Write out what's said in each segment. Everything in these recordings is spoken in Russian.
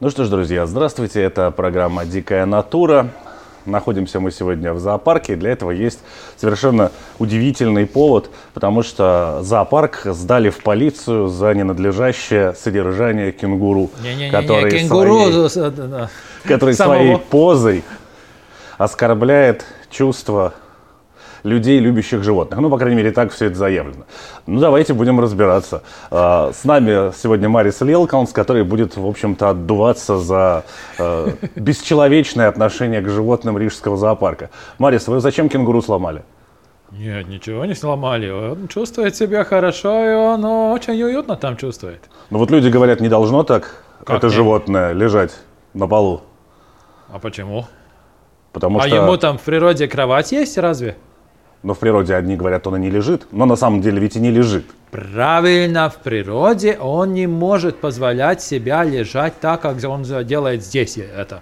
Ну что ж, друзья, здравствуйте. Это программа «Дикая натура». Находимся мы сегодня в зоопарке, и для этого есть совершенно удивительный повод, потому что зоопарк сдали в полицию за ненадлежащее содержание кенгуру, который кенгуру, своей, э, да, да. который Самого. своей позой оскорбляет чувства людей, любящих животных. Ну, по крайней мере, так все это заявлено. Ну, давайте будем разбираться. А, С нами сегодня Марис Лелкаунс, который будет, в общем-то, отдуваться за э, бесчеловечное отношение к животным Рижского зоопарка. Марис, вы зачем кенгуру сломали? Нет, ничего не сломали. Он чувствует себя хорошо, и он очень уютно там чувствует. Ну, вот люди говорят, не должно так Как это не? животное лежать на полу. А почему? Потому а что, ему там в природе кровать есть разве? Ну, в природе одни говорят, он и не лежит, но на самом деле ведь и не лежит. Правильно, в природе он не может позволять себя лежать так, как он делает здесь это.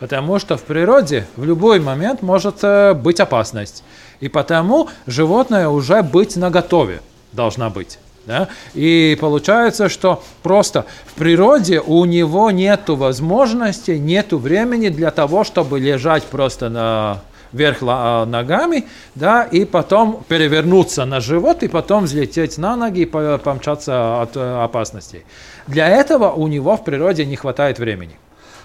Потому что в природе в любой момент может э, быть опасность. И потому животное уже быть наготове должна быть. Да? И получается, что просто в природе у него нет возможности, нет времени для того, чтобы лежать просто на вверх ла- ногами, да, и потом перевернуться на живот, и потом взлететь на ноги и по- помчаться от э, опасностей. Для этого у него в природе не хватает времени.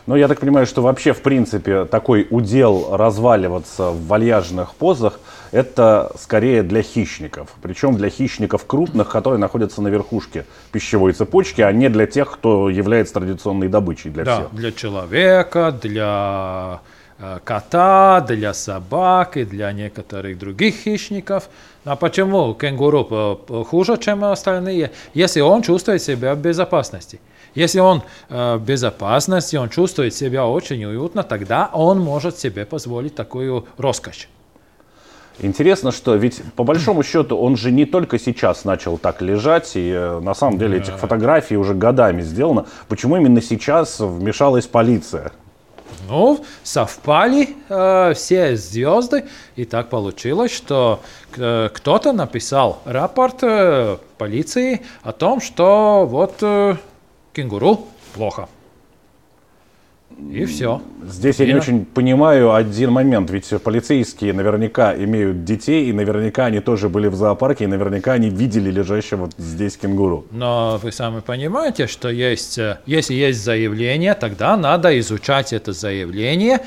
Но я так понимаю, что вообще, в принципе, такой удел разваливаться в вальяжных позах, это скорее для хищников. Причем для хищников крупных, которые находятся на верхушке пищевой цепочки, а не для тех, кто является традиционной добычей для Да, всех. для человека, для кота, для собак и для некоторых других хищников. А почему кенгуру э, э, хуже, чем остальные? Если он чувствует себя в безопасности. Если он э, в безопасности, он чувствует себя очень уютно, тогда он может себе позволить такую роскошь. Интересно, что ведь по большому счету он же не только сейчас начал так лежать, и э, на самом деле этих фотографий уже годами сделано. Почему именно сейчас вмешалась полиция? Ну, совпали э, все звезды, и так получилось, что э, кто-то написал рапорт э, полиции о том, что вот э, кенгуру плохо. И все. Здесь я не Я- очень понимаю один момент, ведь полицейские наверняка имеют детей, и наверняка они тоже были в зоопарке, и наверняка они видели лежащего вот здесь кенгуру. Но вы сами понимаете, что есть, э, если есть заявление, тогда надо изучать это заявление,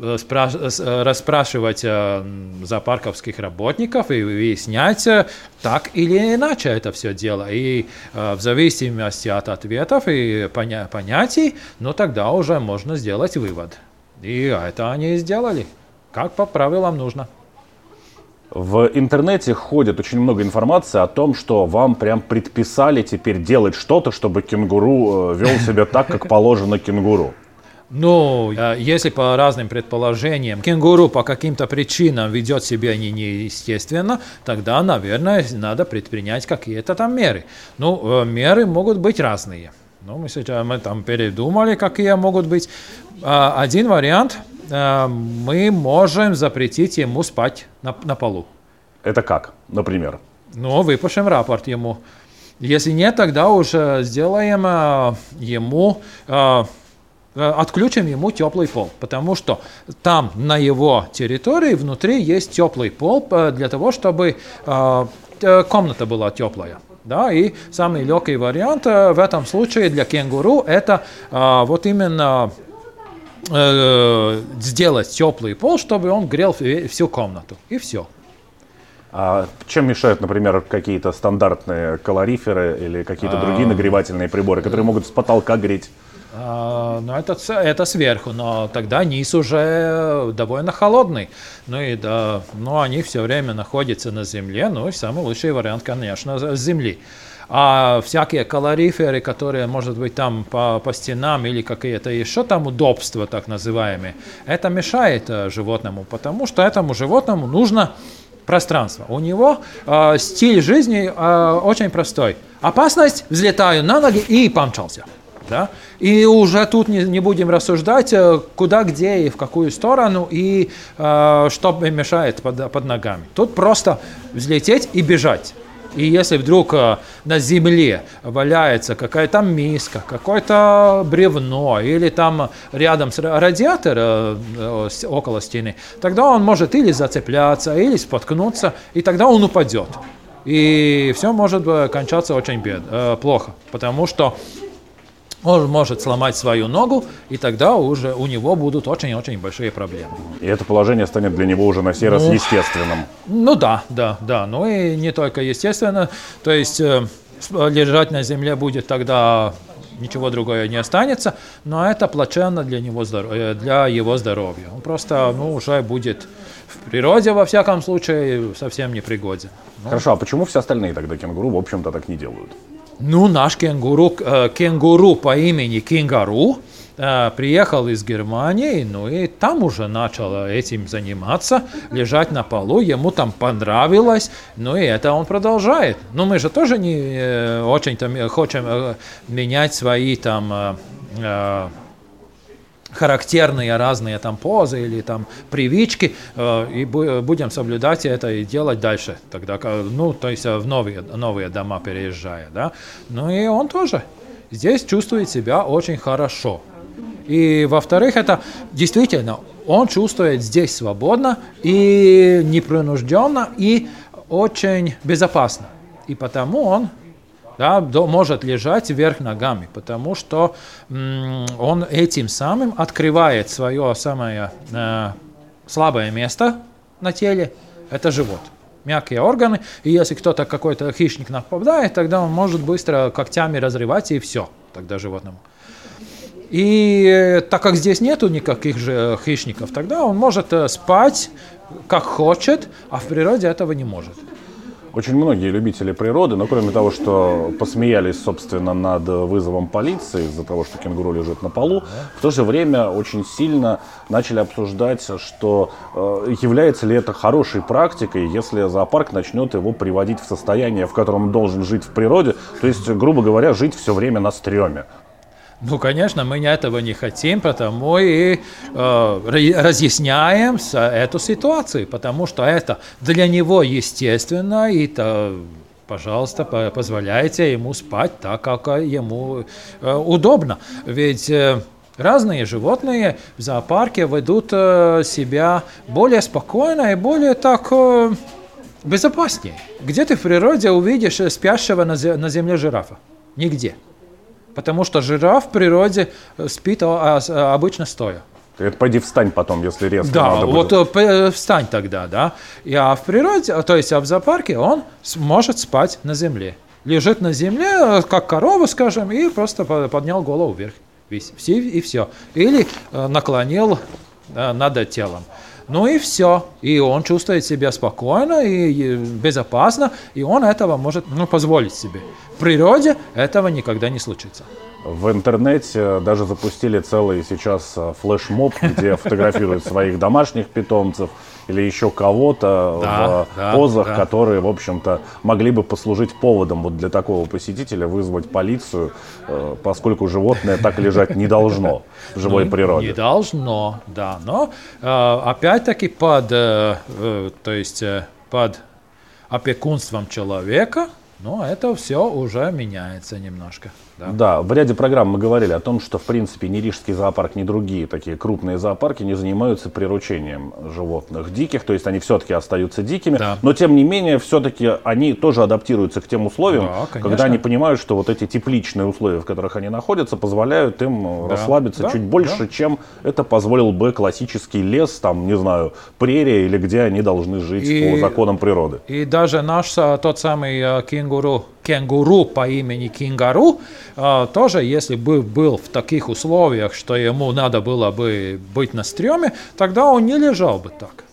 расспрашивать э, м, зоопарковских работников и выяснять, э, так или иначе это все дело. И э, в зависимости от ответов и поня- понятий, ну тогда уже можно сделать вывод. И это они и сделали, как по правилам нужно. В интернете ходит очень много информации о том, что вам прям предписали теперь делать что-то, чтобы кенгуру э, вел себя так, как положено кенгуру. Ну, если по разным предположениям кенгуру по каким-то причинам ведет себя не неестественно, тогда, наверное, надо предпринять какие-то там меры. Ну, э, меры могут быть разные. Ну, мы сейчас мы там передумали, какие могут быть. А, Один вариант э, мы можем запретить ему спать на, на полу. Это как, например? Ну, выпишем рапорт ему. Если нет, тогда уже сделаем ему, отключим ему теплый пол, потому что там на его территории внутри есть теплый пол э, для того, чтобы э, э, комната была теплая. Да, и самый легкий вариант э, в этом случае для кенгуру это э, вот именно э, сделать теплый пол, чтобы он грел всю комнату. И все. А чем мешают, например, какие-то стандартные калориферы или какие-то другие нагревательные приборы, которые могут с потолка греть? А, ну, это, это сверху, но тогда низ уже довольно холодный. Ну и да, ну, они все время находятся на земле, ну и самый лучший вариант, конечно, с земли. А всякие калориферы, которые, может быть, там по, по стенам или какие-то еще там удобства, так называемые, это мешает э, животному, потому что этому животному нужно пространство. У него э, стиль жизни э, очень простой. Опасность, взлетаю на ноги и помчался. Да? И уже тут не, не будем рассуждать, э, куда, где и в какую сторону, и э, что мешает под, под ногами. Тут просто взлететь и бежать. И если вдруг э, на земле валяется какая-то миска, какое-то бревно или там рядом с радиатор э, около стены, тогда он может или зацепляться, или споткнуться, и тогда он упадет. И все может кончаться очень бед, плохо, потому что он может сломать свою ногу, и тогда уже у него будут очень-очень большие проблемы. И это положение станет для него уже на сей раз ну, естественным. Ну да, да, да. Ну и не только естественно. То есть э, лежать на земле будет тогда ничего другое не останется, но это плачевно для, него, э, для его здоровья. Он просто ну, уже будет в природе, во всяком случае, совсем не пригоден. Ну. Хорошо, а почему все остальные тогда кенгуру, в общем-то, так не делают? Ну, наш кенгуру, кенгуру по имени Кингару э, приехал из Германии, ну и там уже начал этим заниматься, лежать на полу, ему там понравилось, ну и это он продолжает. Но мы же тоже не очень-то хотим менять свои там характерные разные там позы или там привычки, э, и будем соблюдать это и делать дальше, тогда, ну, то есть в новые, новые дома переезжая, да. Ну и он тоже здесь чувствует себя очень хорошо. И во-вторых, это действительно, он чувствует здесь свободно и непринужденно, и очень безопасно. И потому он да, может лежать вверх ногами, потому что он этим самым открывает свое самое э, слабое место на теле, это живот. Мягкие органы, и если кто-то, какой-то хищник нападает, тогда он может быстро когтями разрывать, и все, тогда животному. И так как здесь нету никаких же хищников, тогда он может э, спать как хочет, а в природе этого не может. Очень многие любители природы, но кроме того, что посмеялись, собственно, над вызовом полиции из-за того, что кенгуру лежит на полу, в то же время очень сильно начали обсуждать, что э, является ли это хорошей практикой, если зоопарк начнет его приводить в состояние, в котором он должен жить в природе, то есть, грубо говоря, жить все время на стреме. Ну, конечно, мы этого не хотим, потому и э, разъясняем эту ситуацию, потому что это для него естественно, и это, пожалуйста, позволяйте ему спать так, как ему э, удобно. Ведь э, разные животные в зоопарке ведут э, себя более спокойно и более так... Э, безопаснее. Где ты в природе увидишь спящего на земле жирафа? Нигде. Потому что жираф в природе э, спит а, а, обычно стоя. Это пойди встань потом, если резко да, надо будет. вот э, встань тогда, да. А в природе, то есть а в зоопарке он может спать на земле. Лежит на земле, э, как корова, скажем, и просто поднял голову вверх. Весь, и все. Или наклонил над телом. Ну и все. И он чувствует себя спокойно и безопасно, и он этого может ну, позволить себе. В природе этого никогда не случится. В интернете даже запустили целый сейчас э, флешмоб, где фотографируют своих домашних питомцев или еще кого-то да, в да, позах, да. которые, в общем-то, могли бы послужить поводом вот для такого посетителя вызвать полицию, э, поскольку животное так лежать не должно в живой ну, природе. Не должно, да. Но э, опять-таки под, то есть под опекунством человека, но это все уже меняется немножко. Да? да, в ряде программ мы говорили о том, что в принципе ни Рижский зоопарк, ни другие такие крупные зоопарки не занимаются приручением животных диких, то есть они все-таки остаются дикими, да. но тем не менее все-таки они тоже адаптируются к тем условиям, да, когда они понимают, что вот эти тепличные условия, в которых они находятся, позволяют им да. расслабиться да. чуть больше, да. чем это позволил бы классический лес, там, не знаю, прерия или где они должны жить и, по законам природы. И даже наш тот самый э, кенгуру кенгуру по имени Кингару, а, тоже, если бы был в таких условиях, что ему надо было бы быть на стреме, тогда он не лежал бы так.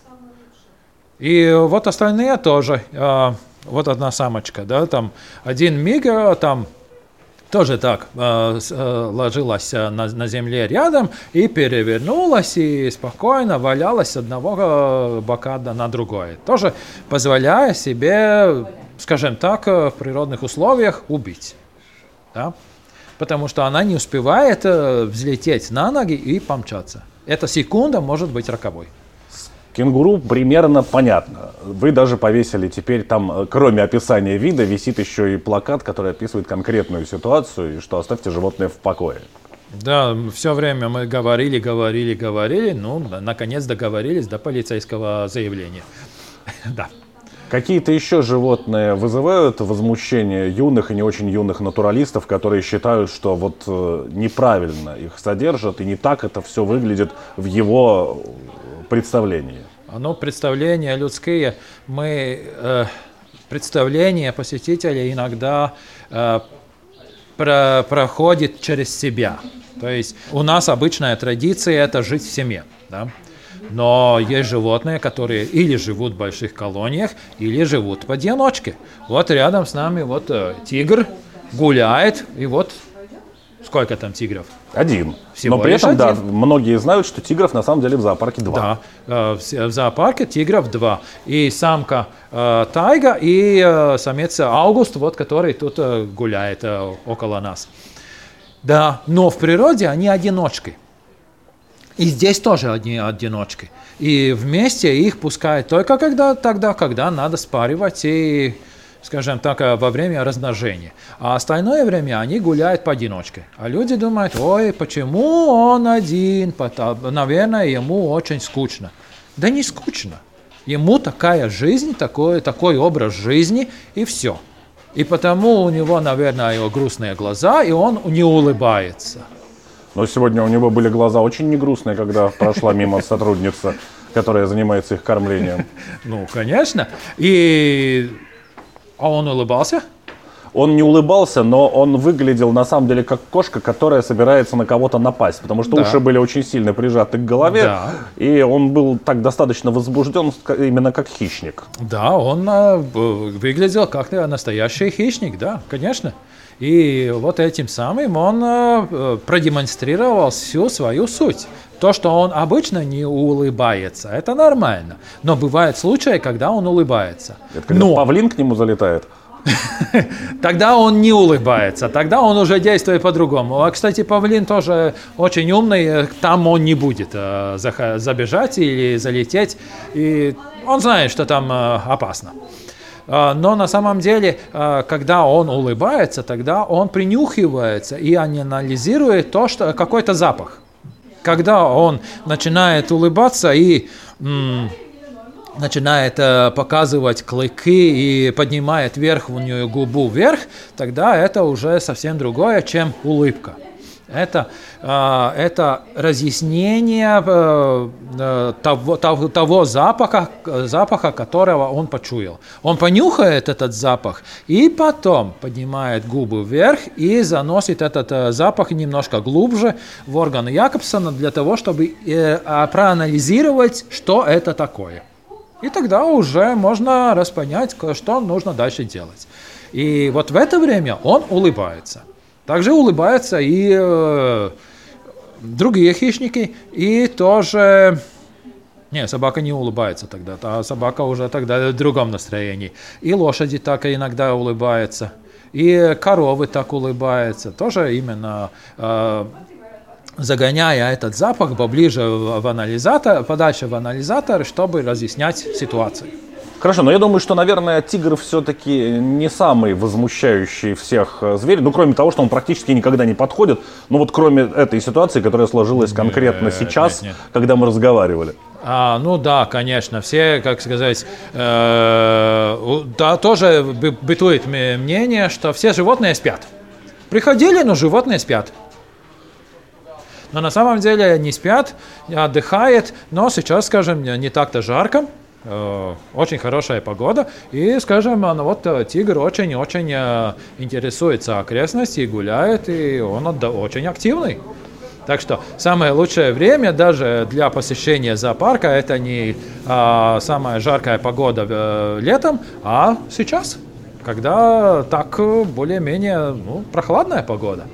И вот остальные тоже. А, вот одна самочка, да, там один миг, э, там тоже так э, ложилась на, на земле рядом и перевернулась и спокойно валялась с одного бока на другой. Тоже позволяя себе, скажем так, в природных условиях убить. Да? Потому что она не успевает взлететь на ноги и помчаться. Эта секунда может быть роковой. Кенгуру примерно понятно. Вы даже повесили теперь там, э, кроме описания вида, висит еще и плакат, который описывает конкретную ситуацию, и что оставьте животное в покое. Да, все время мы говорили, говорили, говорили, ну, наконец договорились до полицейского заявления. Да. Какие-то еще животные вызывают возмущение юных и не очень юных натуралистов, которые считают, что вот э, неправильно их содержат и не так это все выглядит в его представлении? Ну, представления людские, мы, э, представления посетителей иногда э, про, проходит через себя. То есть у нас обычная традиция это жить в семье. Да? Но есть животные, которые или живут в больших колониях, или живут в одиночке. Вот рядом с нами вот э, тигр гуляет, и вот Сколько там тигров? Один. Всего Но при этом, один. да, многие знают, что тигров на самом деле в зоопарке два. Да, э, в зоопарке тигров два. И самка э, Тайга, и э, самец Август, вот, который тут гуляет около нас. Да, но в природе они одиночки. И здесь тоже одни одиночки. И вместе их пускают только когда, тогда, когда надо спаривать и скажем так, э, во время размножения. А остальное время они гуляют поодиночке. А люди думают, ой, почему он один? Наверное, ему очень скучно. Да не скучно. Ему такая жизнь, такой, такой образ жизни, и все. И потому у него, наверное, его грустные глаза, и он не улыбается. Но сегодня у него были глаза очень негрустные, когда прошла мимо сотрудница, которая занимается их кормлением. Ну, конечно. И а он улыбался? Он не улыбался, но он выглядел на самом деле как кошка, которая собирается на кого-то напасть, потому что да. уши были очень сильно прижаты к голове, да. и он был так достаточно возбужден именно как хищник. Да, он э, выглядел как настоящий хищник, да, конечно. И вот этим самым он э, продемонстрировал всю свою суть. То, что он обычно не улыбается, это нормально. Но бывают случаи, когда он улыбается. Это когда Но... павлин к нему залетает? Тогда он не улыбается, тогда он уже действует по-другому. А, кстати, павлин тоже очень умный, там он не будет э, забежать или залететь. И он знает, что там э, опасно. А, но на самом деле, а, когда он улыбается, тогда он принюхивается и анализирует то, что какой-то запах. Когда он начинает улыбаться и начинает э, показывать клыки и поднимает верхнюю губу вверх, тогда это уже совсем другое, чем улыбка. Это, а, это разъяснение э, э, того, того, запаха, запаха, которого он почуял. Он понюхает этот запах и потом поднимает губы вверх и заносит этот э, запах немножко глубже в органы Якобсона для того, чтобы а, проанализировать, что это такое. И тогда уже можно распонять, что нужно дальше делать. И вот в это время он улыбается – также улыбаются и э, другие хищники, и тоже... Не, собака не улыбается тогда, а собака уже тогда в другом настроении. И лошади так иногда улыбаются, и коровы так улыбаются. Тоже именно э, загоняя этот запах поближе в анализатор, подальше в анализатор, чтобы разъяснять ситуацию. Хорошо, но я думаю, что, наверное, тигр все-таки не самый возмущающий всех э, зверь. Ну, кроме того, что он практически никогда не подходит. Ну, вот кроме этой ситуации, которая сложилась конкретно нет, сейчас, нет, нет. когда мы разговаривали. А, ну да, конечно, все, как сказать, э, да, тоже бытует мнение, что все животные спят. Приходили, но животные спят. Но на самом деле не спят, отдыхают, но сейчас, скажем, не так-то жарко, очень хорошая погода. И, скажем, ну, вот э, тигр очень-очень э, интересуется окрестностью, гуляет, и он очень активный. Так что самое лучшее время даже для посещения зоопарка это не а, самая жаркая погода э, летом, а сейчас, когда так более-менее ну, прохладная погода.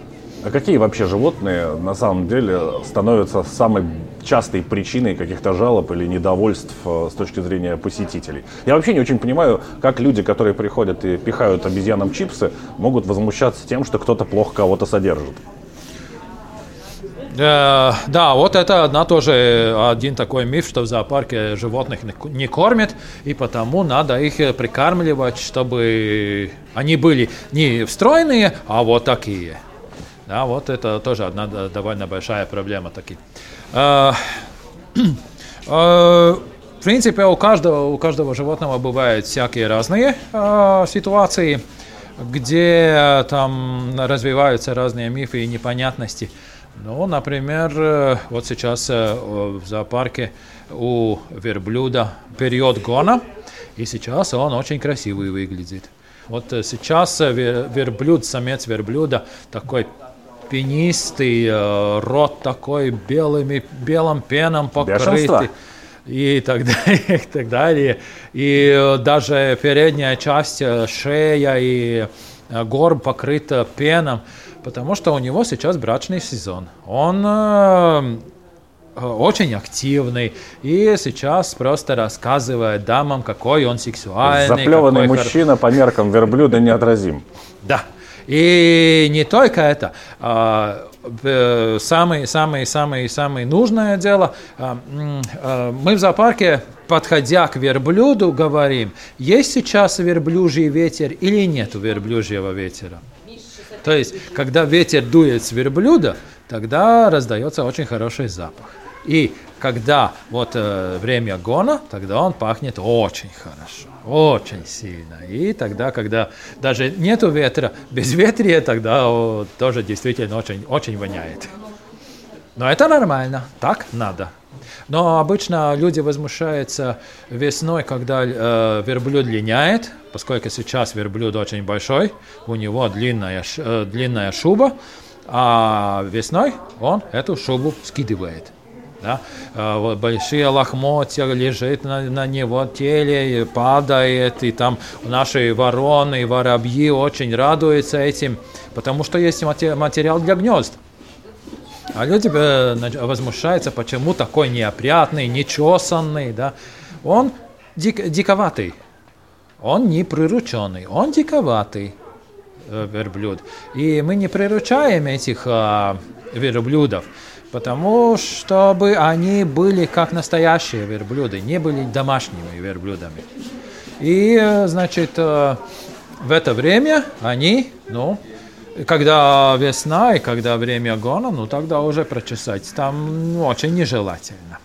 А какие вообще животные на самом деле становятся самой частой причиной каких-то жалоб или недовольств э, с точки зрения посетителей? Я вообще не очень понимаю, как люди, которые приходят и пихают обезьянам чипсы, могут возмущаться тем, что кто-то плохо кого-то содержит. Э, да, вот это одна тоже один такой миф, что в зоопарке животных не кормят, и потому надо их прикармливать, чтобы они были не встроенные, а вот такие. Да, вот это тоже одна довольно большая проблема таки. Э, э, в принципе, у каждого, у каждого животного бывают всякие разные э, ситуации, где там развиваются разные мифы и непонятности. Ну, например, вот сейчас в зоопарке у верблюда период гона, и сейчас он очень красивый выглядит. Вот сейчас верблюд, самец верблюда такой пенистый, э, рот такой белыми, белым пеном покрытый. И так, далее, и так далее. И э, даже передняя часть, э, шея и горб покрыта пеном, потому что у него сейчас брачный сезон. Он очень активный и сейчас просто рассказывает дамам, какой он сексуальный. Заплеванный мужчина по меркам верблюда неотразим. Да. И не только это. Самое, самое, самое, самое нужное дело, а, а, мы в зоопарке, подходя к верблюду, говорим, есть сейчас верблюжий ветер или нет верблюжьего ветера. То есть, когда ветер дует с верблюда, тогда раздается очень хороший запах. И когда вот э, время гона, тогда он пахнет очень хорошо, очень сильно. И тогда, когда даже нету ветра, без ветрия, тогда о, тоже действительно очень, очень воняет. Но это нормально, так надо. Но обычно люди возмущаются весной, когда э, верблюд линяет, поскольку сейчас верблюд очень большой, у него длинная, э, длинная шуба, а весной он эту шубу скидывает. Да? А, вот большие лохмотья лежит на, на него теле, падает, и там наши вороны и воробьи очень радуются этим, потому что есть материал для гнезд. А люди э, возмущаются, почему такой неопрятный, нечесанный, да? Он дик, диковатый, он не прирученный, он диковатый э, верблюд. И мы не приручаем этих э, верблюдов. Потому чтобы они были как настоящие верблюды, не были домашними верблюдами. И, значит, э, в это время они, ну, когда весна и когда время гона, ну, тогда уже прочесать там ну, очень нежелательно.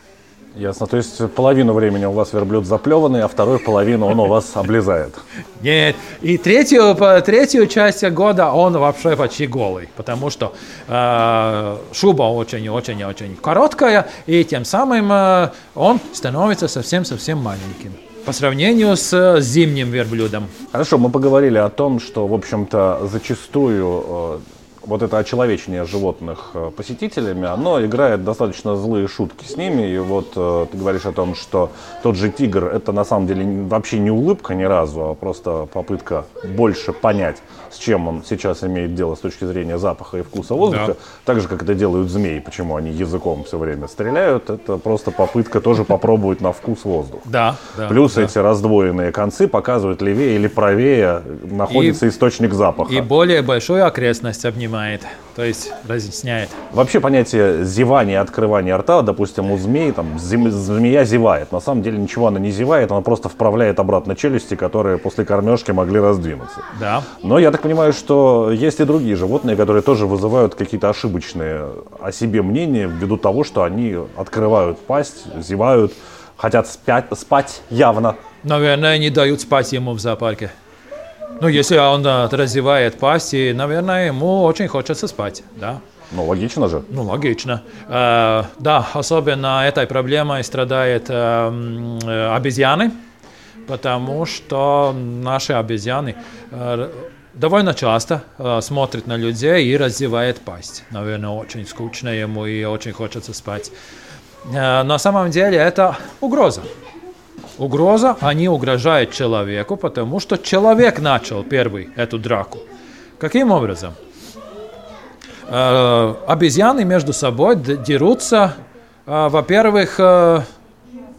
Ясно. То есть половину времени у вас верблюд заплеванный, а вторую половину он у вас облезает. Нет. И третью, третью часть года он вообще почти голый, потому что э, шуба очень-очень-очень короткая, и тем самым э, он становится совсем-совсем маленьким по сравнению с зимним верблюдом. Хорошо, мы поговорили о том, что, в общем-то, зачастую э, вот это очеловечение животных э, посетителями, оно играет достаточно злые шутки с ними. И вот э, ты говоришь о том, что тот же тигр это на самом деле вообще не улыбка ни разу, а просто попытка больше понять, с чем он сейчас имеет дело с точки зрения запаха и вкуса воздуха. Да. Так же, как это делают змеи, почему они языком все время стреляют, это просто попытка тоже попробовать на вкус воздух. Да. да Плюс да. эти раздвоенные концы показывают левее или правее находится и, источник запаха. И более большую окрестность обнимает понимает, то есть разъясняет. Вообще понятие зевания, открывания рта, допустим, у змей, там, змея зевает. На самом деле ничего она не зевает, она просто вправляет обратно челюсти, которые после кормежки могли раздвинуться. Да. Но я так понимаю, что есть и другие животные, которые тоже вызывают какие-то ошибочные о себе мнения ввиду того, что они открывают пасть, зевают, хотят спять, спать явно. Наверное, не дают спать ему в зоопарке. Ну, если он да, развивает пасть, наверное, ему очень хочется спать, да. Ну, логично же. Ну, логично. Э, да, особенно этой проблемой страдают э, э, обезьяны, потому что наши обезьяны э, довольно часто э, смотрит на людей и раздевает пасть. Наверное, очень скучно ему и очень хочется спать. Э, на самом деле это угроза. Угроза, они угрожают человеку, потому что человек начал первый эту драку. Каким образом? Э, обезьяны между собой дерутся, э, во-первых, э,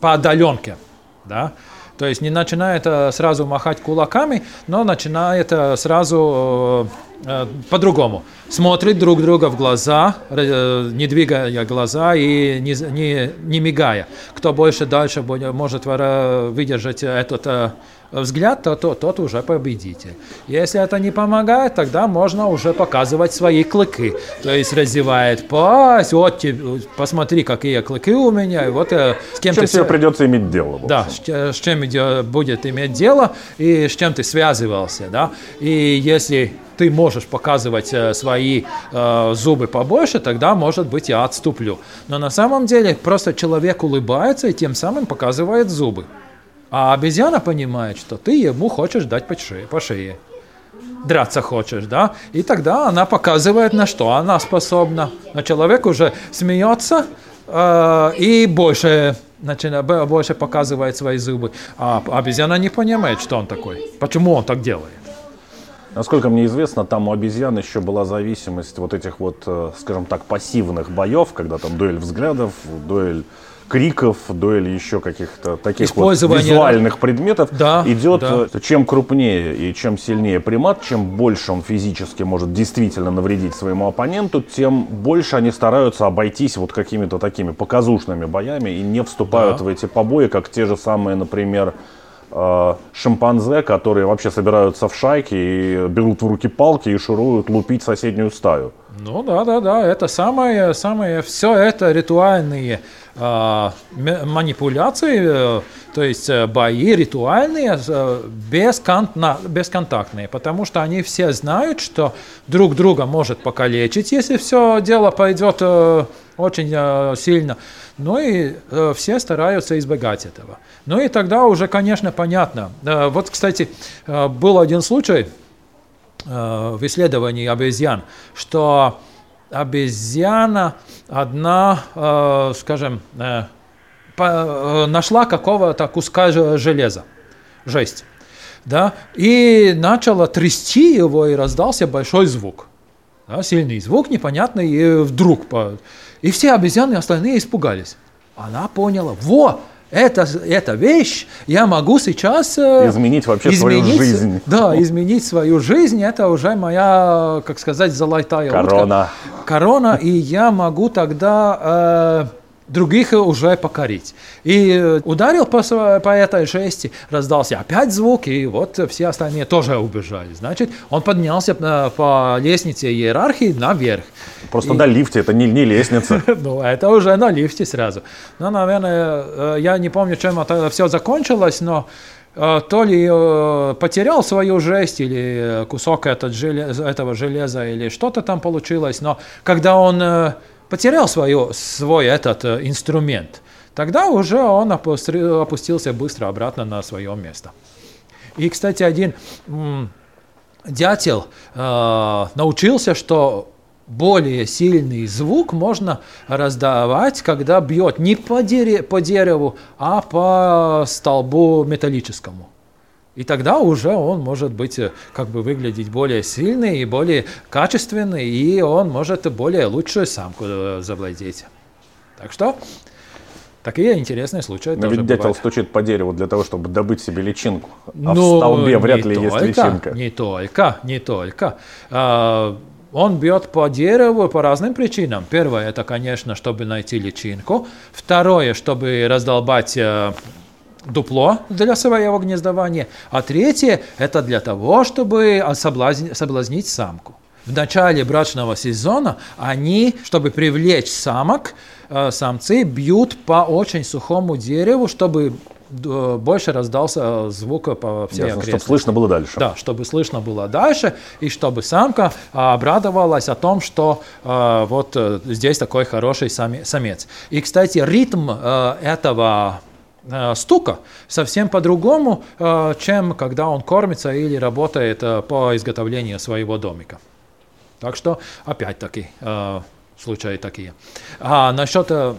по отдаленке. Да? То есть не начинает э, сразу махать кулаками, но начинает э, сразу э, по-другому. Смотрит друг друга в глаза, не двигая глаза и не, не, не мигая. Кто больше дальше может выдержать этот взгляд, то, то тот уже победитель. Если это не помогает, тогда можно уже показывать свои клыки. То есть раздевает пасть, вот посмотри, какие клыки у меня, и вот с кем, чем ты... тебе придется иметь дело. Да, с, с чем будет иметь дело, и с чем ты связывался, да. И если ты можешь показывать э, свои э, зубы побольше, тогда, может быть, я отступлю. Но на самом деле просто человек улыбается и тем самым показывает зубы. А обезьяна понимает, что ты ему хочешь дать по шее. По шее. Драться хочешь, да? И тогда она показывает, на что она способна. Но человек уже смеется э, и больше, начинает, больше показывает свои зубы. А обезьяна не понимает, что он такой. Почему он так делает. Насколько мне известно, там у обезьян еще была зависимость вот этих вот, э, скажем так, пассивных боев, когда там дуэль взглядов, дуэль криков, дуэли еще каких-то таких вот визуальных предметов да, идет. Да. Чем крупнее и чем сильнее примат, чем больше он физически может действительно навредить своему оппоненту, тем больше они стараются обойтись вот какими-то такими показушными боями и не вступают да. в эти побои, как те же самые, например, шимпанзе, которые вообще собираются в шайки и берут в руки палки и шуруют лупить соседнюю стаю. Ну да, да, да, это самое, самое, все это ритуальные э, манипуляции, э, то есть э, бои ритуальные, э, бесконтна, бесконтактные, потому что они все знают, что друг друга может покалечить, если все дело пойдет э, очень э, сильно. Ну и э, все стараются избегать этого. Ну и тогда уже, конечно, понятно. Э, вот, кстати, э, был один случай, Э, в исследовании обезьян, что обезьяна одна, э, скажем, э, нашла какого-то куска железа, жесть, да, и начала трясти его, и раздался большой звук. Да, сильный звук, непонятный, и вдруг... И все обезьяны остальные испугались. Она поняла, во, это, эта вещь, я могу сейчас... Э, изменить вообще изменить, свою жизнь. Да, изменить свою жизнь, это уже моя, как сказать, золотая Корона. утка. Корона, и я могу тогда... Э, других уже покорить. И э, ударил по, по этой жести, раздался опять звук, и вот все остальные тоже убежали. Значит, он поднялся э, по лестнице иерархии наверх. Просто и... на лифте, это не, не лестница. ну, это уже на лифте сразу. Ну, наверное, э, я не помню, чем это все закончилось, но то ли потерял свою жесть, или кусок этот желез, этого железа, или что-то там получилось, но когда он потерял свое, свой этот э, инструмент, тогда уже он опустился быстро обратно на свое место. И, кстати, один дятел э, научился, что более сильный звук можно раздавать, когда бьет не по, дере, по дереву, а по столбу металлическому. И тогда уже он может быть, э, как бы выглядеть более сильный и более качественный, и он может более лучшую самку э, завладеть. Так что такие интересные случаи Но тоже ведь дятел бывают. стучит по дереву для того, чтобы добыть себе личинку, а ну, в столбе вряд ли только, есть личинка. Не только, не только. А, он бьет по дереву по разным причинам. Первое, это, конечно, чтобы найти личинку. Второе, чтобы раздолбать э, дупло для своего гнездования, а третье – это для того, чтобы соблазнить, соблазнить самку. В начале брачного сезона они, чтобы привлечь самок, э, самцы бьют по очень сухому дереву, чтобы э, больше раздался звук по всей Ясно, Чтобы слышно было дальше. Да, чтобы слышно было дальше, и чтобы самка обрадовалась о том, что э, вот здесь такой хороший самец. И, кстати, ритм этого э, стука совсем по-другому, э, чем когда он кормится или работает э, по изготовлению своего домика. Так что, опять-таки, э, случаи такие. А насчет э,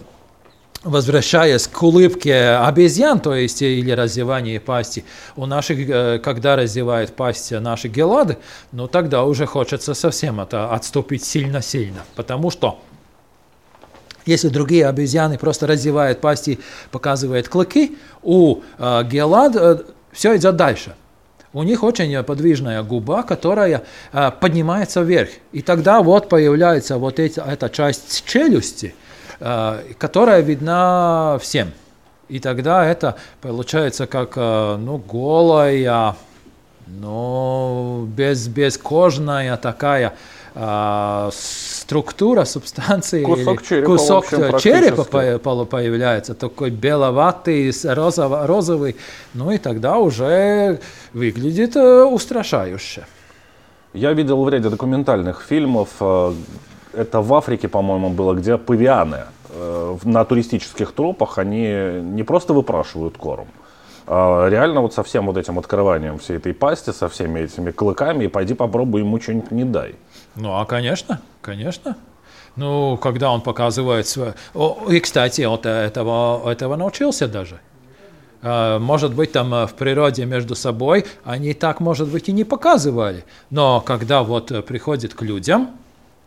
возвращаясь к улыбке обезьян, то есть или раздевание пасти, у наших, э, когда раздевают пасть наши гелады, ну тогда уже хочется совсем это отступить сильно-сильно, потому что если другие обезьяны просто раздевают пасти, показывают клыки, у э, гелад э, все идет дальше. У них очень подвижная губа, которая э, поднимается вверх. И тогда вот появляется вот эти, эта часть челюсти, э, которая видна всем. И тогда это получается как э, ну, голая, ну, без, бескожная такая структура субстанции. Кусок или черепа, кусок общем, черепа по- появляется, такой беловатый, розово- розовый, ну и тогда уже выглядит э, устрашающе. Я видел в ряде документальных фильмов, э, это в Африке, по-моему, было, где павианы э, на туристических тропах, они не просто выпрашивают корм, а реально вот со всем вот этим открыванием всей этой пасти, со всеми этими клыками, и пойди попробуй ему что-нибудь не дай. Ну, а конечно, конечно. Ну, когда он показывает свое... И, кстати, от этого, этого научился даже. А, Может быть, там э, в природе между собой они так, может быть, и не показывали. Но когда вот приходит к людям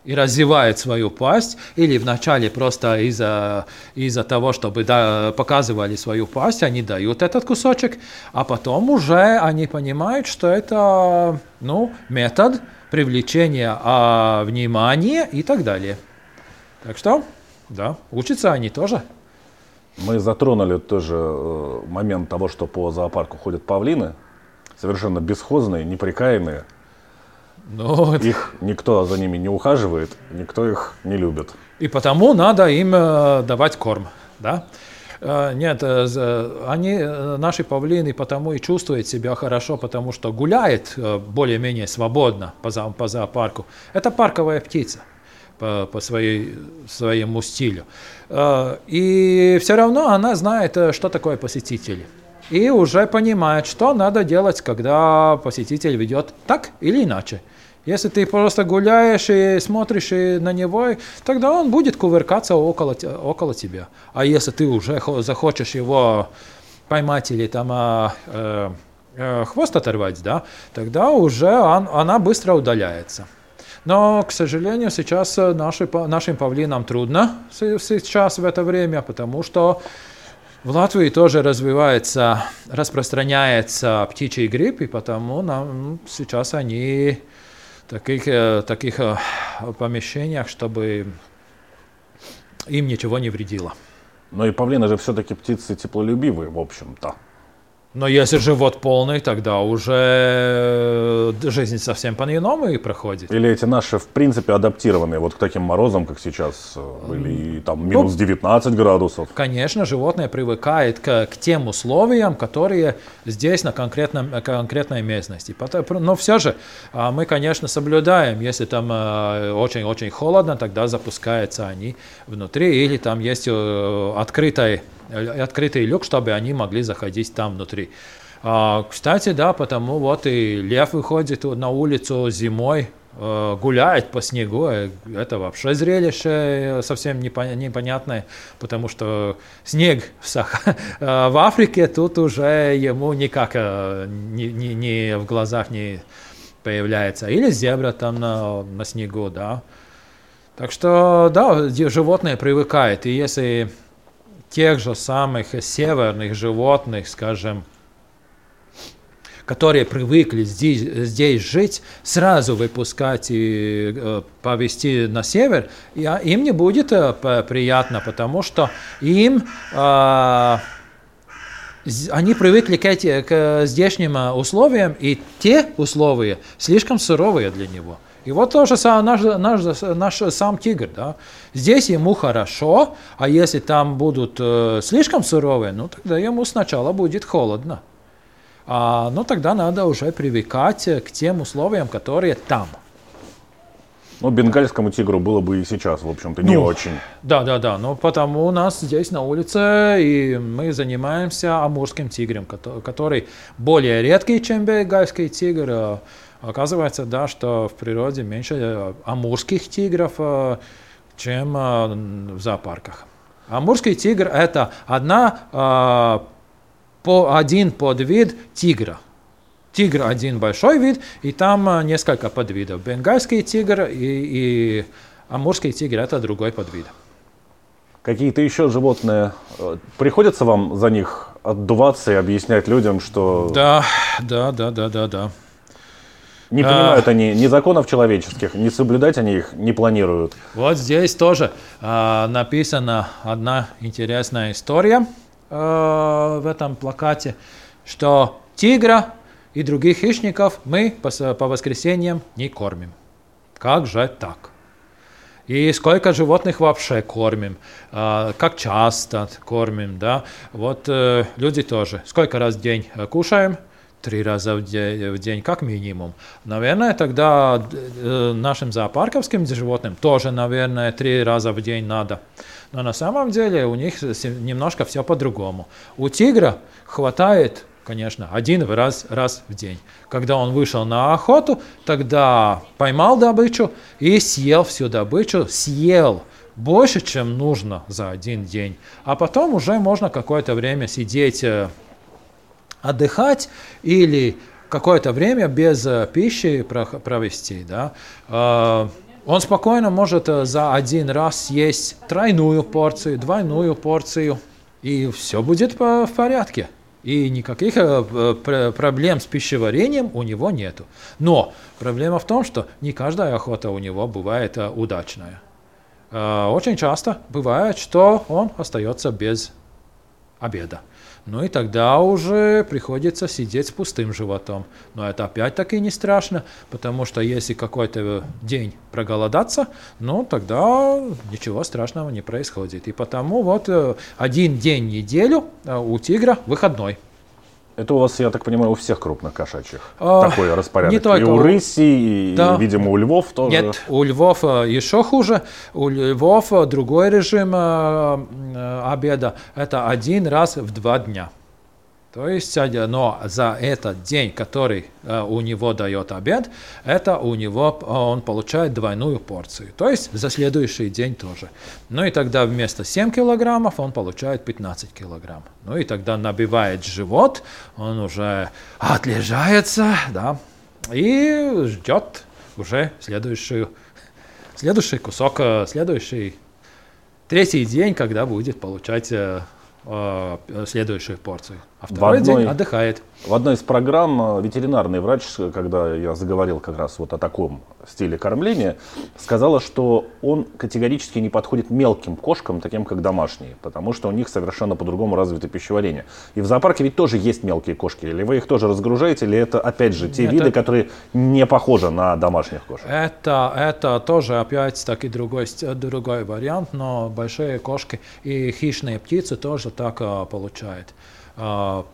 и развивает свою пасть, или вначале просто из-за из того, чтобы да, показывали свою пасть, они дают этот кусочек, а потом уже они понимают, что это ну, метод привлечения а, внимания и так далее. Так что, да, учатся они тоже. Мы затронули тоже э, момент того, что по зоопарку ходят павлины, совершенно бесхозные, неприкаянные. Ну, Их никто за ними не ухаживает, никто их не любит. И потому надо им э, давать корм, да? Э, Нет, э, за- они, э, наши павлины, потому и чувствуют себя хорошо, потому что гуляет э, более-менее свободно по, зо- по зоопарку. Это парковая птица по, по своей, своему стилю. Э, И все равно она знает, э, что такое посетители. И уже понимает, что надо делать, когда посетитель ведет так или иначе. Если ты просто гуляешь и смотришь на него, тогда он будет кувыркаться около, около тебя. А если ты уже хо- захочешь его поймать или там а, э, хвост оторвать, да, тогда уже он- она быстро удаляется. Но, к сожалению, сейчас э, наши, нашим павлинам трудно сейчас в это время, потому что в Латвии тоже развивается, распространяется птичий грипп, и потому нам сейчас они таких, э, таких э, помещениях, чтобы им ничего не вредило. Но и павлины же все-таки птицы теплолюбивые, в общем-то. Но если живот полный, тогда уже э, жизнь совсем по-иному и проходит. Или эти наши, в принципе, адаптированные вот к таким морозам, как сейчас э, были, и там минус 19 градусов. Конечно, животное привыкает к, к тем условиям, которые здесь на конкретном, э, конкретной местности. Но все же а, мы, конечно, соблюдаем. Если там э, очень-очень холодно, тогда запускаются они внутри, или там есть э, э, открытый люк, чтобы они могли заходить там внутри. А, Кстати, да, потому вот и лев выходит на улицу зимой, э, гуляет по снегу, э, это вообще зрелище совсем непон- непонятное, потому что снег в, Сах- в Африке тут уже ему никак э, ни, ни- в глазах не появляется. Или зебра там на, на снегу, да. Так что, да, животное привыкает. И если тех же самых северных животных, скажем, которые привыкли здесь, здесь жить, сразу выпускать и э, повезти на север, и, а, им не будет э, приятно, потому что им з- они привыкли к, эти, к здешним э, условиям, и те условия слишком суровые для него. И вот то же самое наш, наш, наш сам тигр. Да? Здесь ему хорошо, а если там будут э, слишком суровые, ну тогда ему сначала будет холодно. А, ну тогда надо уже привыкать э, к тем условиям, которые там. Ну, бенгальскому тигру было бы и сейчас, в общем-то, не Ну, очень. Да, да, да. Ну, потому у нас здесь на улице, и мы занимаемся амурским тигрем, кото- который более редкий, чем бенгальский тигр. Оказывается, да, что в природе меньше э, амурских тигров, э, чем э, в зоопарках. Амурский тигр – это одна, по, один подвид тигра. Тигр один большой вид, и там несколько подвидов. Бенгальский тигр и, и амурский тигр – это другой подвид. Какие-то еще животные, приходится вам за них отдуваться и объяснять людям, что Да, да, да, да, да, да. Не понимают они ни законов человеческих, не соблюдать они их не планируют. Вот здесь тоже а, написана одна интересная история а, в этом плакате, что тигра и других хищников мы по, по воскресеньям не кормим. Как же так? И сколько животных вообще кормим, а, как часто кормим, да? Вот э, люди тоже. Сколько раз в день э, кушаем? Три раза в день, в день как минимум. Наверное, тогда э, нашим зоопарковским животным тоже, наверное, три раза в день надо. Но на самом деле у них немножко все по-другому. У тигра хватает конечно, один раз, раз в день. Когда он вышел на охоту, тогда поймал добычу и съел всю добычу, съел больше, чем нужно за один день. А потом уже можно какое-то время сидеть, э, отдыхать или какое-то время без э, пищи про- провести. Да? Э, Он спокойно может э, за один раз съесть тройную порцию, двойную порцию, и все будет в порядке. И никаких э, пр- проблем с пищеварением у него нету. Но проблема в том, что не каждая охота у него бывает удачная. Э, Очень часто бывает, что он остается без обеда. Ну и тогда уже приходится сидеть с пустым животом. Но это опять-таки не страшно, потому что если какой-то день проголодаться, ну тогда ничего страшного не происходит. И потому вот э, один день в неделю э, у тигра выходной. Это у вас, я так понимаю, у всех крупных кошачьих А, такой распорядок. не только и у и, Да. видимо, у львов тоже. Нет, у львов э, еще хуже. У львов э, другой режим э, обеда. Это один раз в два дня. То есть, но за этот день, который э, у него дает обед, это у него э, он получает двойную порцию. То есть за следующий день тоже. Ну и тогда вместо 7 килограммов он получает 15 килограмм. Ну и тогда набивает живот, он уже отлежается, да, и ждет уже следующую, следующий кусок, э, следующий третий день, когда будет получать следующую порцию. А второй одной- день отдыхает. В одной из программ э, ветеринарный врач, э, когда я заговорил как раз вот о таком стиле кормления, сказала, что он категорически не подходит мелким кошкам, таким как домашние, потому что у них совершенно по-другому развито пищеварение. И в зоопарке ведь тоже есть мелкие кошки. Или вы их тоже разгружаете, или это опять же те Нет, виды, это- которые не похожи на домашних кошек? Это, это тоже опять-таки другой, ст- другой вариант, но большие кошки и хищные птицы тоже так а, получают. А,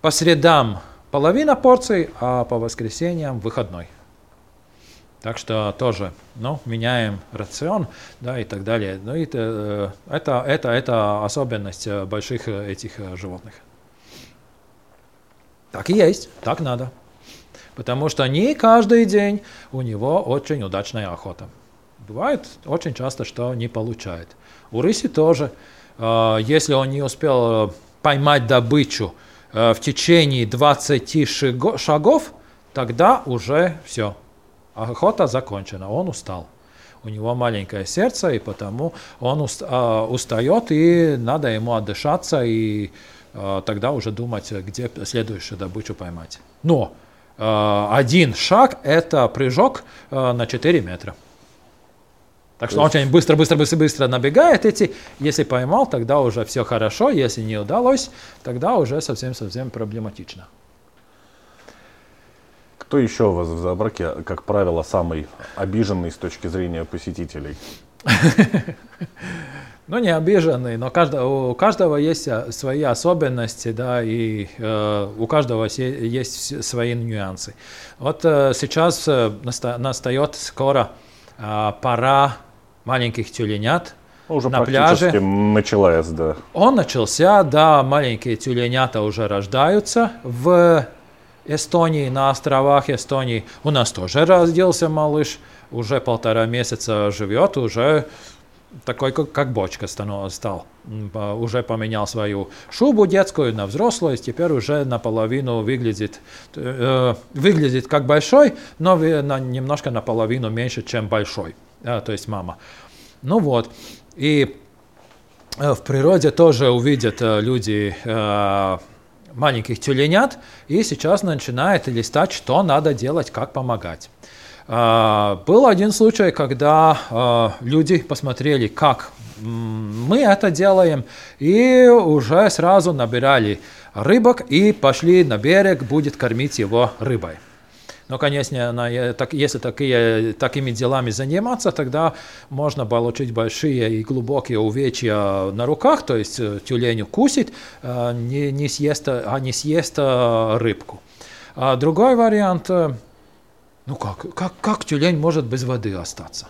по средам половина порций, а по воскресеньям выходной. Так что тоже, ну, меняем рацион, да, и так далее. Ну, и, э, это, это, это особенность э, больших э, этих э, животных. Так и есть, так надо. Потому что не каждый день у него очень удачная охота. Бывает очень часто, что не получает. У рыси тоже. Э, Если он не успел поймать добычу э, в течение 20 шаго- шагов, тогда уже все. Охота закончена, он устал. У него маленькое сердце, и потому он а, устает, и надо ему отдышаться, и а, тогда уже думать, где следующую добычу поймать. Но один шаг – это прыжок на 4 метра. Так что он очень быстро, быстро, быстро, быстро набегает эти. Если поймал, тогда уже все хорошо. Если не удалось, тогда уже совсем-совсем проблематично. Кто еще у вас в зоопарке, как правило, самый обиженный с точки зрения посетителей? Ну, не обиженный, но каждого, у каждого есть а, свои особенности, да, и э, у каждого есть свои нюансы. Вот э, сейчас э, наста- настает скоро э, пора маленьких тюленят Уже на пляже. началась, да. Он начался, да, маленькие тюленята уже рождаются в Эстонии, на островах Эстонии. У нас тоже родился малыш, уже полтора месяца живет, уже такой, как, как бочка стал. По- Уже поменял свою шубу детскую на взрослую, теперь уже наполовину выглядит, э, выглядит как большой, но немножко наполовину меньше, чем большой, э, то есть мама. Ну вот, и э, в природе тоже увидят э, люди э, маленьких тюленят, и сейчас начинает листать, что надо делать, как помогать. А, Был один случай, когда люди посмотрели, как мы это делаем, и уже сразу набирали рыбок и пошли на берег, будет кормить его рыбой. Но, конечно, на- э, так, если такие, такими делами заниматься, тогда можно получить большие и глубокие увечья на руках, то есть э, тюлень укусит, э, не, не съест, а не съест э, рыбку. А другой вариант, ну как, как, как тюлень может без воды остаться?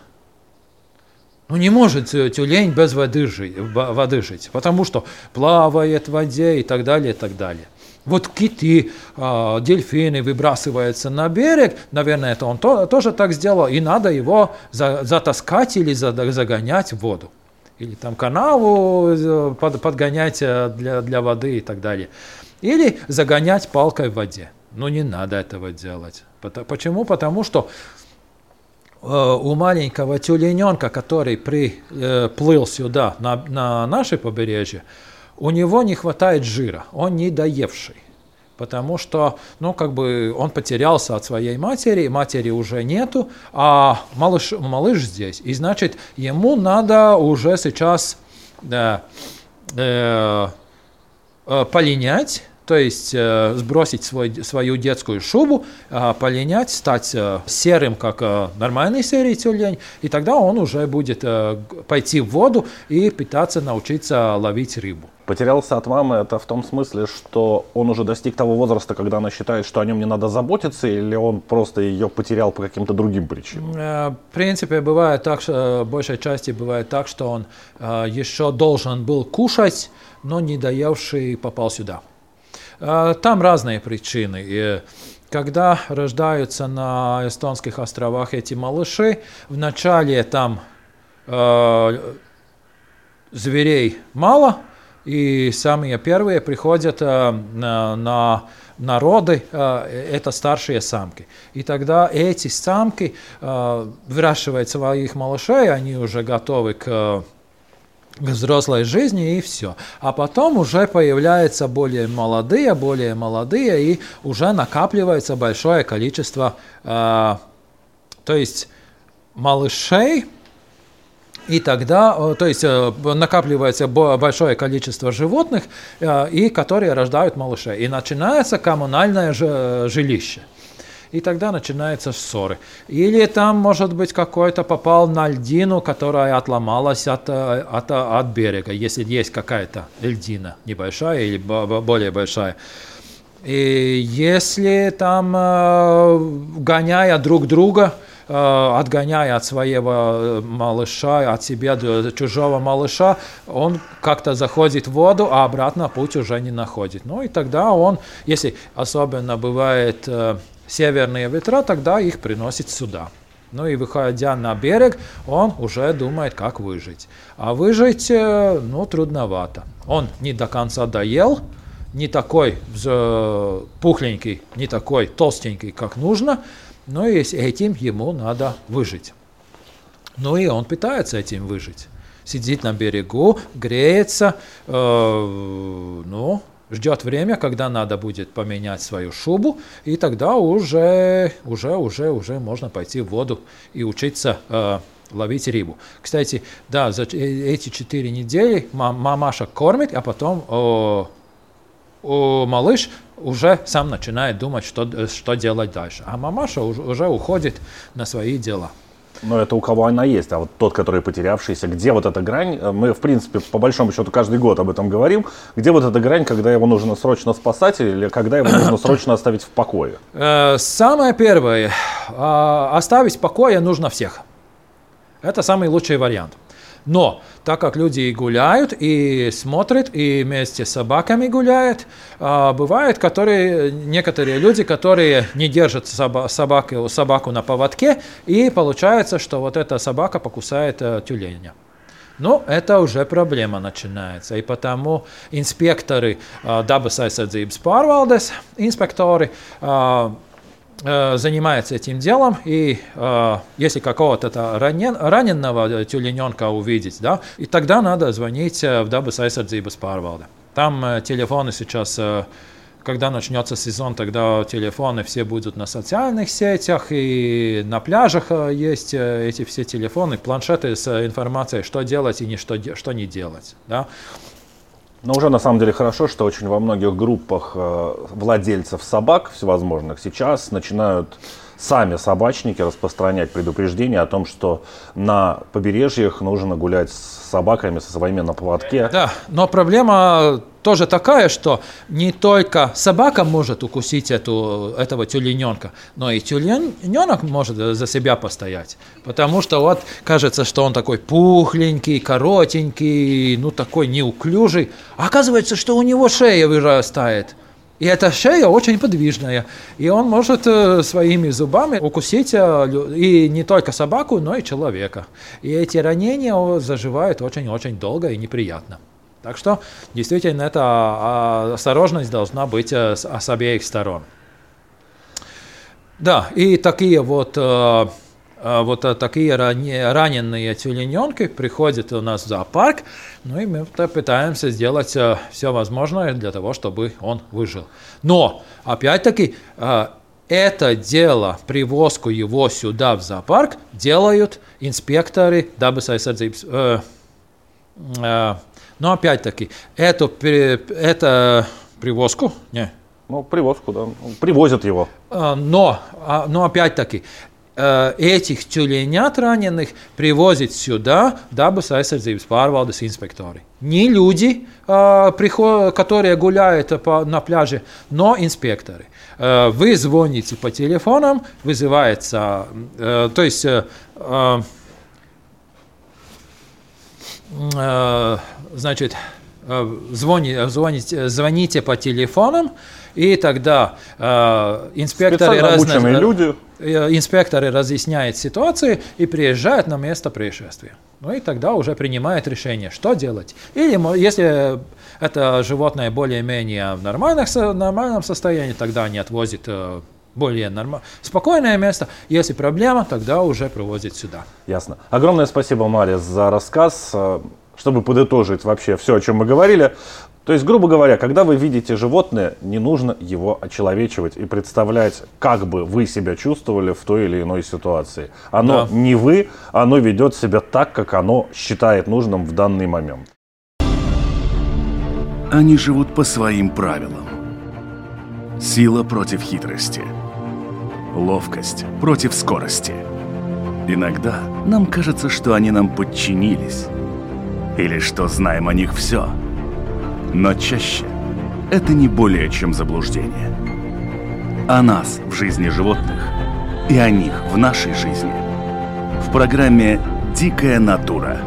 Ну не может тюлень без воды жить, воды жить, потому что плавает в воде и так далее, и так далее. Вот киты, а, дельфины выбрасываются на берег, наверное, это он то- тоже так сделал, и надо его за- затаскать или за- загонять в воду. Или там канаву э, под- подгонять э, для, воды и так далее. Или загонять палкой в воде. Но не надо этого делать. Почему? Потому что э, у маленького тюлененка, который приплыл сюда, на, на наше побережье, у него не хватает жира, он не доевший. Потому что, ну, как бы он потерялся от своей матери, матери уже нету, а малыш, малыш здесь. И значит, ему надо уже сейчас э, э, полинять, то есть э, сбросить свой, свою детскую шубу, э, полинять, стать э, серым, как э, нормальный серый тюлень, и тогда он уже будет э, пойти в воду и пытаться научиться ловить рыбу. Потерялся от мамы это в том смысле, что он уже достиг того возраста, когда она считает, что о нем не надо заботиться, или он просто ее потерял по каким-то другим причинам? В принципе, бывает так, что большей части бывает так, что он еще должен был кушать, но не доевший попал сюда. Э, Там разные причины. И когда рождаются на эстонских островах эти малыши, вначале там э, зверей мало, и самые первые приходят э, на, на народы, э, это старшие самки. И тогда эти самки э, выращивают своих малышей, они уже готовы к э, к взрослой жизни и все. А потом уже появляются более молодые, более молодые, и уже накапливается большое количество, э, то есть малышей, и тогда, э, то есть э, накапливается бо- большое количество животных, э, и которые рождают малышей. И начинается коммунальное жи- жилище. И тогда начинаются ссоры. Или там, может быть, какой-то попал на льдину, которая отломалась от, э, от, от берега, если есть какая-то льдина небольшая или бо- бо- более большая. И если там, э, гоняя друг друга, э, отгоняя от своего малыша, от себя чужого малыша, он как-то заходит в воду, а обратно путь уже не находит. Ну и тогда он, если особенно бывает северные ветра, тогда их приносит сюда. Ну и выходя на берег, он уже думает, как выжить. А выжить, э, ну, трудновато. Он не до конца доел, не такой пухленький, не такой толстенький, как нужно, но и этим ему надо выжить. Ну и он пытается этим выжить. Сидит на берегу, греется, э, ну, ждет время, когда надо будет поменять свою шубу, и тогда уже, уже, уже, уже можно пойти в воду и учиться э, ловить рыбу. Кстати, да, за э- эти четыре недели ма- мамаша кормит, а потом о, о, малыш уже сам начинает думать, что, д- что делать дальше. А мамаша уже уходит на свои дела. Но это у кого она есть, а вот тот, который потерявшийся, где вот эта грань, э, мы, в принципе, по большому счету каждый год об этом говорим, где вот эта грань, когда его нужно срочно спасать или когда его нужно срочно оставить в покое? Э, Самое первое, а, оставить в покое нужно всех. Это самый лучший вариант. Но так как люди гуляют и смотрят, и вместе с собаками гуляют, а, бывают которые, некоторые люди, которые не держат соба, собаку, собаку на поводке, и получается, что вот эта собака покусает э, тюленя. Ну, это уже проблема начинается. И потому инспекторы dabas aizsardzības pārvaldes, инспекторы Э, занимается этим делом, и э, если какого-то ранен, раненого тюлененка увидеть, да, и тогда надо звонить э, в Dabas aizsardzības. Там э, телефоны сейчас, э, когда начнется сезон, тогда телефоны все будут на социальных сетях, и на пляжах э, есть э, эти все телефоны, планшеты с информацией, что делать и не что, что не делать. Да. Но уже на самом деле хорошо, что очень во многих группах э, владельцев собак всевозможных сейчас начинают сами собачники распространять предупреждение о том, что на побережьях нужно гулять с собаками, со своими на поводке. Да, но проблема тоже такая, что не только собака может укусить эту, этого тюлененка, но и тюлененок может за себя постоять. Потому что вот кажется, что он такой пухленький, коротенький, ну такой неуклюжий. А оказывается, что у него шея вырастает. И эта шея очень подвижная, и он может э, своими зубами укусить э, и не только собаку, но и человека. И эти ранения заживают очень-очень долго и неприятно. Так что действительно эта а, осторожность должна быть э, с обеих сторон. Да, и такие вот вот а, такие раненые тюлененки приходят у нас в зоопарк, ну и мы пытаемся сделать а, все возможное для того, чтобы он выжил. Но, опять-таки, это дело, привозку его сюда в зоопарк, делают инспекторы dabas aizsardzības. Э, э, но опять-таки, эту, это привозку, не, ну, привозку, да. Привозят его. Но, но опять-таки, этих тюленят раненых привозят сюда dabas aizsardzības pārvaldes инспекторы. Не люди, э, которые гуляют на пляже, но инспекторы. Э, вы звоните по телефонам, вызывается, то есть значит, звоните, звоните, звоните по телефонам, и тогда э, инспекторы, разные, люди. Э, инспекторы разъясняют ситуацию и приезжают на место происшествия. Ну и тогда уже принимают решение, что делать. Или если это животное более-менее в нормальных, нормальном состоянии, тогда они отвозят э, более норм... спокойное место. Если проблема, тогда уже привозят сюда. Ясно. Огромное спасибо, Мария, за рассказ. Чтобы подытожить вообще все, о чем мы говорили, то есть, грубо говоря, когда вы видите животное, не нужно его очеловечивать и представлять, как бы вы себя чувствовали в той или иной ситуации. Оно да. не вы, оно ведет себя так, как оно считает нужным в данный момент. Они живут по своим правилам. Сила против хитрости. Ловкость против скорости. Иногда нам кажется, что они нам подчинились. Или что знаем о них все – но чаще это не более чем заблуждение. О нас в жизни животных и о них в нашей жизни. В программе «Дикая натура»